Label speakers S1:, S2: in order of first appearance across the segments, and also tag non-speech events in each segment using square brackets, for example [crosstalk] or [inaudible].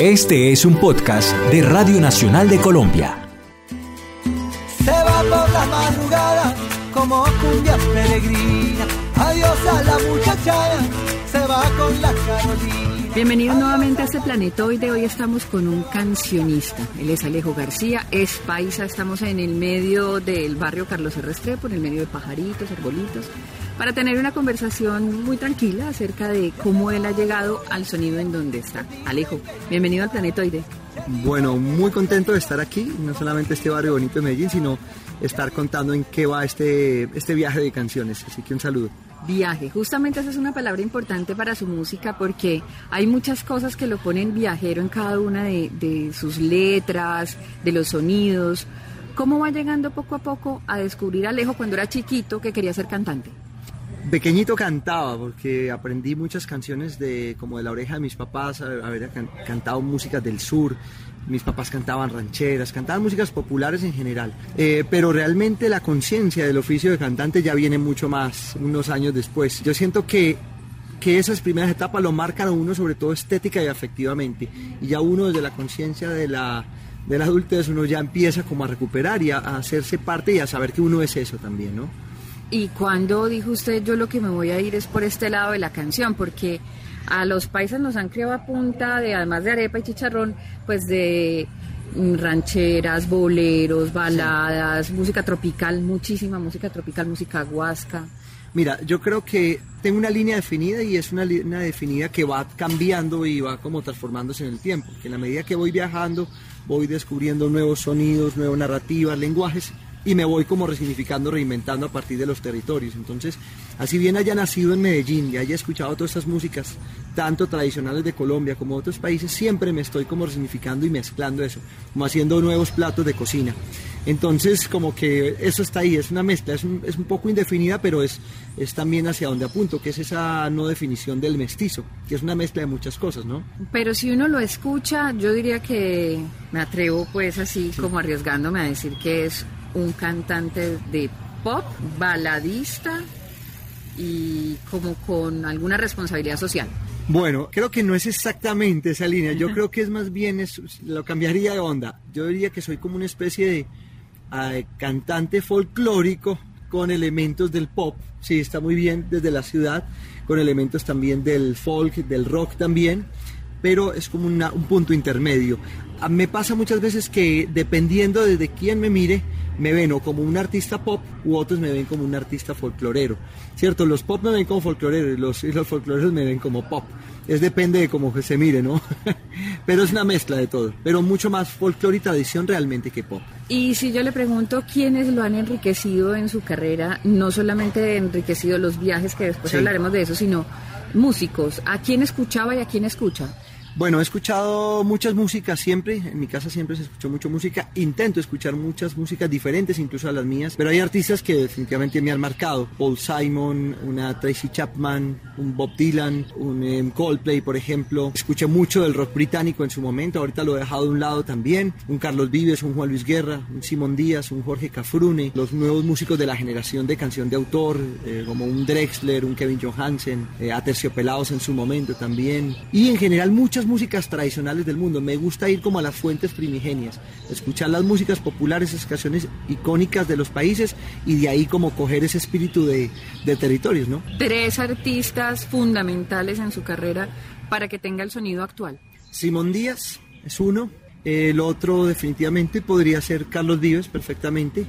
S1: Este es un podcast de Radio Nacional de Colombia.
S2: Se va por la madrugada como cumbia peregrina. Adiós a la muchachada, se va con la Carolina.
S3: Bienvenidos nuevamente a este planetoide. Hoy estamos con un cancionista. Él es Alejo García, es paisa. Estamos en el medio del barrio Carlos R. Restrepo, en el medio de pajaritos, arbolitos, para tener una conversación muy tranquila acerca de cómo él ha llegado al sonido en donde está. Alejo, bienvenido al planetoide.
S4: Bueno, muy contento de estar aquí, no solamente este barrio bonito de Medellín, sino estar contando en qué va este, este viaje de canciones. Así que un saludo.
S3: Viaje, justamente esa es una palabra importante para su música porque hay muchas cosas que lo ponen viajero en cada una de, de sus letras, de los sonidos. ¿Cómo va llegando poco a poco a descubrir a Alejo cuando era chiquito que quería ser cantante?
S4: Pequeñito cantaba porque aprendí muchas canciones de como de la oreja de mis papás, haber can- cantado músicas del sur. Mis papás cantaban rancheras, cantaban músicas populares en general. Eh, pero realmente la conciencia del oficio de cantante ya viene mucho más, unos años después. Yo siento que que esas primeras etapas lo marcan a uno sobre todo estética y afectivamente y ya uno desde la conciencia de la de adultez uno ya empieza como a recuperar y a hacerse parte y a saber que uno es eso también, ¿no?
S3: ¿Y cuando dijo usted yo lo que me voy a ir es por este lado de la canción? Porque a los paisas nos han criado a punta de, además de arepa y chicharrón, pues de mm, rancheras, boleros, baladas, música tropical, muchísima música tropical, música huasca.
S4: Mira, yo creo que tengo una línea definida y es una línea definida que va cambiando y va como transformándose en el tiempo. Que en la medida que voy viajando, voy descubriendo nuevos sonidos, nuevas narrativas, lenguajes y me voy como resignificando, reinventando a partir de los territorios. Entonces, así bien haya nacido en Medellín y haya escuchado todas estas músicas, tanto tradicionales de Colombia como de otros países, siempre me estoy como resignificando y mezclando eso, como haciendo nuevos platos de cocina. Entonces, como que eso está ahí, es una mezcla, es un, es un poco indefinida, pero es, es también hacia donde apunto, que es esa no definición del mestizo, que es una mezcla de muchas cosas, ¿no?
S3: Pero si uno lo escucha, yo diría que me atrevo pues así como arriesgándome a decir que es un cantante de pop, baladista y como con alguna responsabilidad social.
S4: Bueno, creo que no es exactamente esa línea. Yo creo que es más bien, es- lo cambiaría de onda. Yo diría que soy como una especie de eh, cantante folclórico con elementos del pop. Sí, está muy bien desde la ciudad, con elementos también del folk, del rock también, pero es como una- un punto intermedio. A- Me pasa muchas veces que dependiendo desde quién me mire, me ven o como un artista pop u otros me ven como un artista folclorero. ¿Cierto? Los pop me ven como folcloreros y los, y los folcloreros me ven como pop. Es depende de cómo se mire, ¿no? [laughs] Pero es una mezcla de todo. Pero mucho más folclore y tradición realmente que pop.
S3: Y si yo le pregunto quiénes lo han enriquecido en su carrera, no solamente enriquecido los viajes, que después
S4: Sí.
S3: hablaremos de eso, sino músicos, ¿a quién escuchaba y a quién escucha?
S4: Bueno, he escuchado muchas músicas siempre, en mi casa siempre se escuchó mucho música, intento escuchar muchas músicas diferentes, incluso a las mías, pero hay artistas que definitivamente me han marcado, Paul Simon, una Tracy Chapman, un Bob Dylan, un em, Coldplay, por ejemplo, escuché mucho del rock británico en su momento, ahorita lo he dejado de un lado también, un Carlos Vives, un Juan Luis Guerra, un Simón Díaz, un Jorge Cafrune, los nuevos músicos de la generación de canción de autor, eh, como un Drexler, un Kevin Johansen, eh, Aterciopelados en su momento también, y en general muchas músicas tradicionales del mundo. Me gusta ir como a las fuentes primigenias, escuchar las músicas populares, esas canciones icónicas de los países y de ahí como coger ese espíritu de, de territorios, ¿no?
S3: Tres artistas fundamentales en su carrera para que tenga el sonido actual.
S4: Simón Díaz es uno, el otro definitivamente podría ser Carlos Vives perfectamente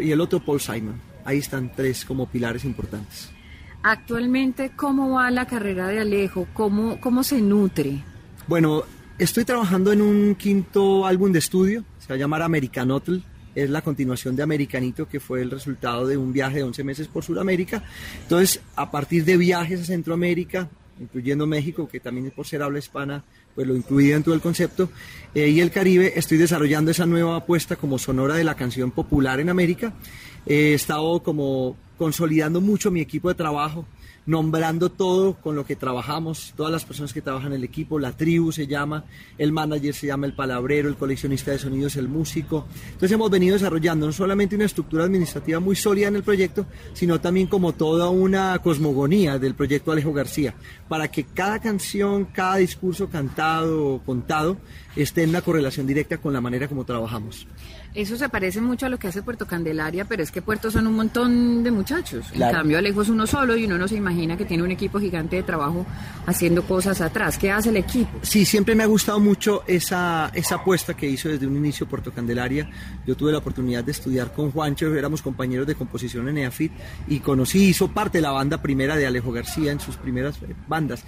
S4: y el otro Paul Simon. Ahí están tres como pilares importantes.
S3: Actualmente, ¿cómo va la carrera de Alejo? ¿Cómo, cómo se nutre?
S4: Bueno, estoy trabajando en un quinto álbum de estudio, se va a llamar Americanotl. Es la continuación de Americanito, que fue el resultado de un viaje de 11 meses por Sudamérica. Entonces, a partir de viajes a Centroamérica, incluyendo México, que también es por ser habla hispana, pues lo incluí dentro del concepto, eh, y el Caribe, estoy desarrollando esa nueva apuesta como sonora de la canción popular en América. Eh, he estado como consolidando mucho mi equipo de trabajo, nombrando todo con lo que trabajamos, todas las personas que trabajan en el equipo, la tribu se llama, el manager se llama el palabrero, el coleccionista de sonidos, el músico. Entonces hemos venido desarrollando no solamente una estructura administrativa muy sólida en el proyecto, sino también como toda una cosmogonía del proyecto Alejo García, para que cada canción, cada discurso cantado o contado esté en una correlación directa con la manera como trabajamos.
S3: Eso se parece mucho a lo que hace Puerto Candelaria, pero es que Puerto son un montón de muchachos. En cambio, Alejo es uno solo y uno no se imagina que tiene un equipo gigante de trabajo haciendo cosas atrás. ¿Qué hace el equipo?
S4: Sí, siempre me ha gustado mucho esa, esa apuesta que hizo desde un inicio Puerto Candelaria. Yo tuve la oportunidad de estudiar con Juancho, éramos compañeros de composición en EAFIT y conocí, hizo parte de la banda primera de Alejo García en sus primeras bandas.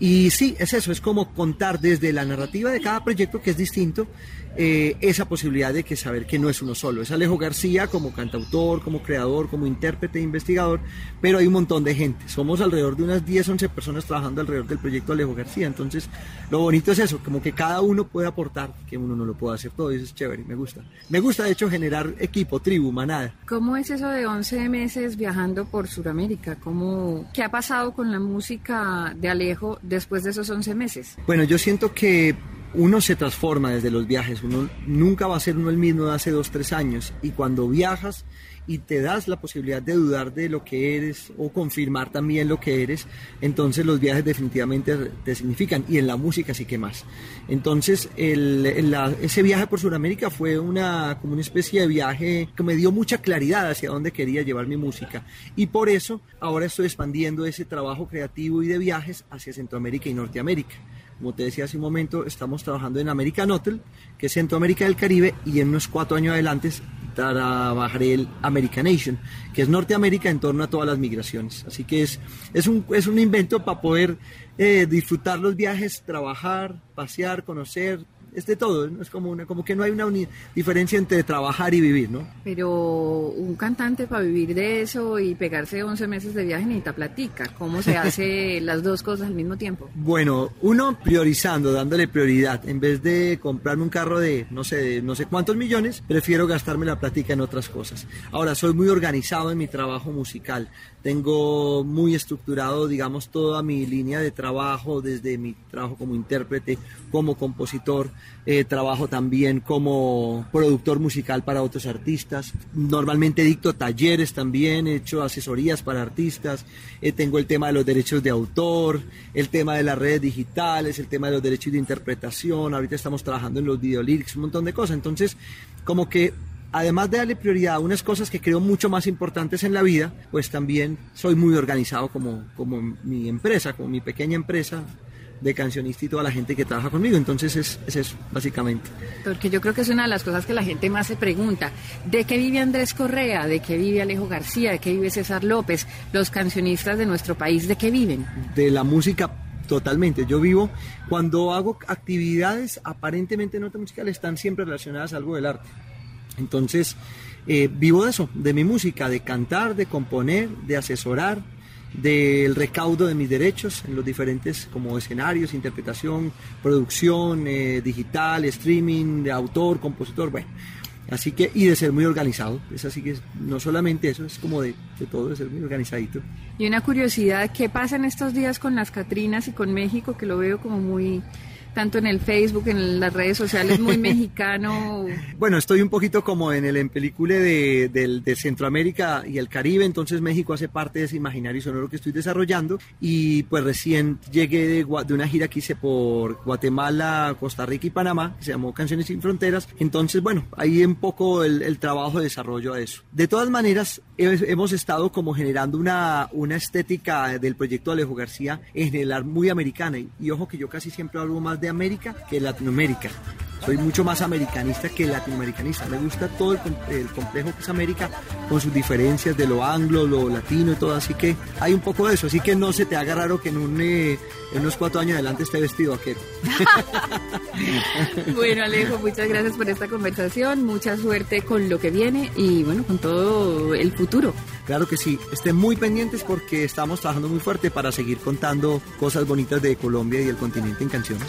S4: Y sí, es eso, es como contar desde la narrativa de cada proyecto que es distinto, eh, esa posibilidad de que saber que no es uno solo. Es Alejo García como cantautor, como creador, como intérprete, investigador, pero hay un montón de gente. Somos alrededor de unas 10, 11 personas trabajando alrededor del proyecto Alejo García. Entonces, lo bonito es eso, como que cada uno puede aportar, que uno no lo puede hacer todo, y eso es chévere, me gusta. Me gusta, de hecho, generar equipo, tribu, manada.
S3: ¿Cómo es eso de 11 meses viajando por Sudamérica? ¿Cómo, ¿Qué ha pasado con la música de Alejo? Después de esos 11 meses?
S4: Bueno, yo siento que uno se transforma desde los viajes, uno nunca va a ser uno el mismo de hace dos, tres años y cuando viajas y te das la posibilidad de dudar de lo que eres o confirmar también lo que eres, entonces los viajes definitivamente te significan y en la música sí que más. Entonces ese viaje por Sudamérica fue una, como una especie de viaje que me dio mucha claridad hacia dónde quería llevar mi música y por eso ahora estoy expandiendo ese trabajo creativo y de viajes hacia Centroamérica y Norteamérica. Como te decía hace un momento, estamos trabajando en American Hotel, que es Centroamérica del Caribe, y en unos cuatro años adelante trabajaré el American Nation, que es Norteamérica en torno a todas las migraciones. Así que es, es, un, es un invento para poder eh, disfrutar los viajes, trabajar, pasear, conocer, es de todo, es como, una, como que no hay una diferencia entre trabajar y vivir, ¿no?
S3: Pero un cantante para vivir de eso y pegarse 11 meses de viaje necesita platica. ¿Cómo se [laughs] hace las dos cosas al mismo tiempo?
S4: Bueno, uno priorizando, dándole prioridad. En vez de comprarme un carro de no sé, no sé cuántos millones, prefiero gastarme la platica en otras cosas. Ahora, soy muy organizado en mi trabajo musical. Tengo muy estructurado, digamos, toda mi línea de trabajo, desde mi trabajo como intérprete, como compositor, eh, trabajo también como productor musical para otros artistas. Normalmente dicto talleres también, he hecho asesorías para artistas, eh, tengo el tema de los derechos de autor, el tema de las redes digitales, el tema de los derechos de interpretación, ahorita estamos trabajando en los videolyrics, un montón de cosas. Entonces, como que además de darle prioridad a unas cosas que creo mucho más importantes en la vida, pues también soy muy organizado como, como mi empresa, como mi pequeña empresa de cancionista y toda la gente que trabaja conmigo. Entonces es, es, eso, básicamente.
S3: Porque yo creo que es una de las cosas que la gente más se pregunta. ¿De qué vive Andrés Correa? ¿De qué vive Alejo García? ¿De qué vive César López? Los cancionistas de nuestro país, ¿de qué viven?
S4: De la música Totalmente, yo vivo, cuando hago actividades aparentemente no musicales, están siempre relacionadas a algo del arte. Entonces, eh, vivo de eso, de mi música, de cantar, de componer, de asesorar, del recaudo de mis derechos en los diferentes como escenarios, interpretación, producción, eh, digital, streaming, de autor, compositor, bueno. Así que, y de ser muy organizado, es así que no solamente eso, es como de, de todo, de ser muy organizadito.
S3: Y una curiosidad, ¿qué pasa en estos días con las Catrinas y con México? Que lo veo como muy tanto en el Facebook, en las redes sociales, muy [laughs] mexicano.
S4: Bueno, estoy un poquito como en el en película de, de, Centroamérica y el Caribe, entonces México hace parte de ese imaginario sonoro que estoy desarrollando y pues recién llegué de, de una gira que hice por Guatemala, Costa Rica y Panamá, que se llamó Canciones sin Fronteras, entonces bueno, ahí un poco el, el trabajo de desarrollo a eso. De todas maneras, hemos estado como generando una, una estética del proyecto Alejo García en general muy americana y, y ojo que yo casi siempre hablo más de América que Latinoamérica. Soy mucho más americanista que latinoamericanista. Me gusta todo el, complejo que es América con sus diferencias de lo anglo, lo latino y todo. Así que hay un poco de eso. Así que no se te haga raro que en, un, eh, en unos cuatro años adelante esté vestido aquel. [laughs]
S3: bueno, Alejo, muchas gracias por esta conversación. Mucha suerte con lo que viene y bueno, con todo el futuro.
S4: Claro que sí. Estén muy pendientes porque estamos trabajando muy fuerte para seguir contando cosas bonitas de Colombia y el continente en canciones.